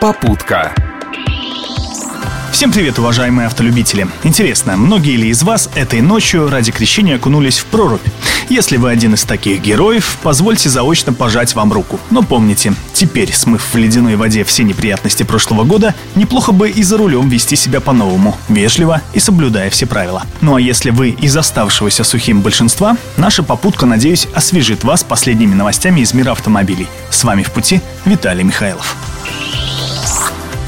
Попутка. Всем привет, уважаемые автолюбители! Интересно, многие ли из вас этой ночью ради крещения окунулись в прорубь? Если вы один из таких героев, позвольте заочно пожать вам руку. Но помните, теперь, смыв в ледяной воде все неприятности прошлого года, неплохо бы и за рулем вести себя по-новому, вежливо и соблюдая все правила. Ну а если вы из оставшегося сухим большинства, наша попутка, надеюсь, освежит вас последними новостями из мира автомобилей. С вами в пути Виталий Михайлов.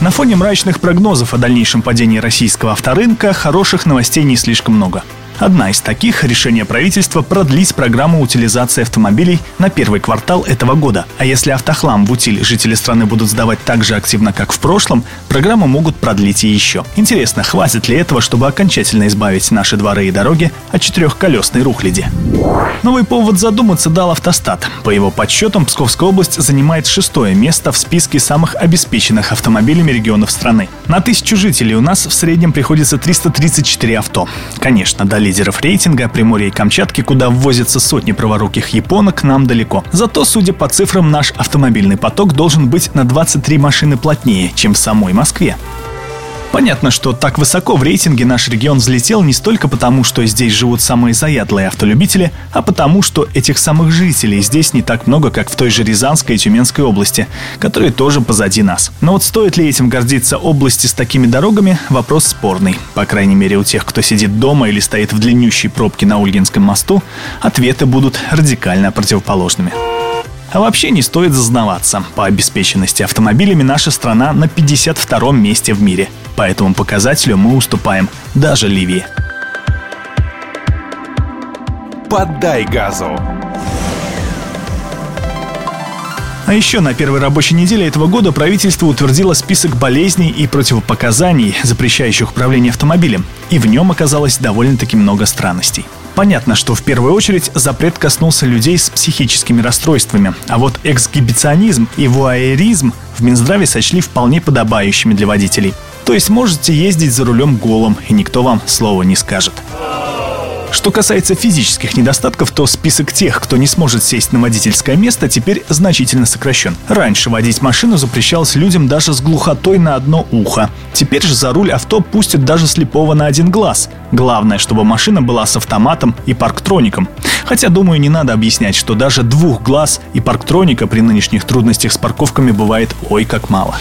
На фоне мрачных прогнозов о дальнейшем падении российского авторынка хороших новостей не слишком много. Одна из таких – решение правительства продлить программу утилизации автомобилей на первый квартал этого года. А если автохлам в утиль жители страны будут сдавать так же активно, как в прошлом, программу могут продлить и еще. Интересно, хватит ли этого, чтобы окончательно избавить наши дворы и дороги от четырехколесной рухляди? Новый повод задуматься дал автостат. По его подсчетам, Псковская область занимает шестое место в списке самых обеспеченных автомобилями регионов страны. На тысячу жителей у нас в среднем приходится 334 авто. Конечно, до лидеров рейтинга Приморья и Камчатки, куда ввозятся сотни праворуких японок, нам далеко. Зато, судя по цифрам, наш автомобильный поток должен быть на 23 машины плотнее, чем в самой Москве. Понятно, что так высоко в рейтинге наш регион взлетел не столько потому, что здесь живут самые заядлые автолюбители, а потому, что этих самых жителей здесь не так много, как в той же Рязанской и Тюменской области, которые тоже позади нас. Но вот стоит ли этим гордиться области с такими дорогами, вопрос спорный. По крайней мере, у тех, кто сидит дома или стоит в длиннющей пробке на Ольгинском мосту, ответы будут радикально противоположными. А вообще не стоит зазнаваться. По обеспеченности автомобилями наша страна на 52-м месте в мире. По этому показателю мы уступаем даже Ливии. Поддай газу. А еще на первой рабочей неделе этого года правительство утвердило список болезней и противопоказаний, запрещающих управление автомобилем. И в нем оказалось довольно-таки много странностей. Понятно, что в первую очередь запрет коснулся людей с психическими расстройствами, а вот эксгибиционизм и вуайеризм в Минздраве сочли вполне подобающими для водителей. То есть можете ездить за рулем голым, и никто вам слова не скажет. Что касается физических недостатков, то список тех, кто не сможет сесть на водительское место, теперь значительно сокращен. Раньше водить машину запрещалось людям даже с глухотой на одно ухо. Теперь же за руль авто пустят даже слепого на один глаз. Главное, чтобы машина была с автоматом и парктроником. Хотя, думаю, не надо объяснять, что даже двух глаз и парктроника при нынешних трудностях с парковками бывает ой как мало.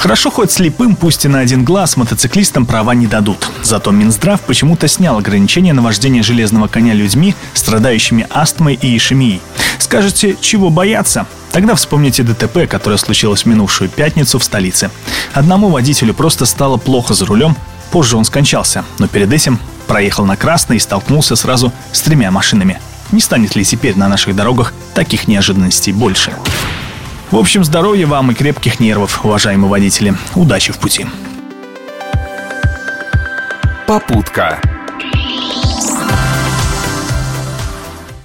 Хорошо хоть слепым, пусть и на один глаз, мотоциклистам права не дадут. Зато Минздрав почему-то снял ограничения на вождение железного коня людьми, страдающими астмой и ишемией. Скажете, чего бояться? Тогда вспомните ДТП, которое случилось в минувшую пятницу в столице. Одному водителю просто стало плохо за рулем, позже он скончался, но перед этим проехал на красный и столкнулся сразу с тремя машинами. Не станет ли теперь на наших дорогах таких неожиданностей больше? В общем, здоровья вам и крепких нервов, уважаемые водители. Удачи в пути. Попутка.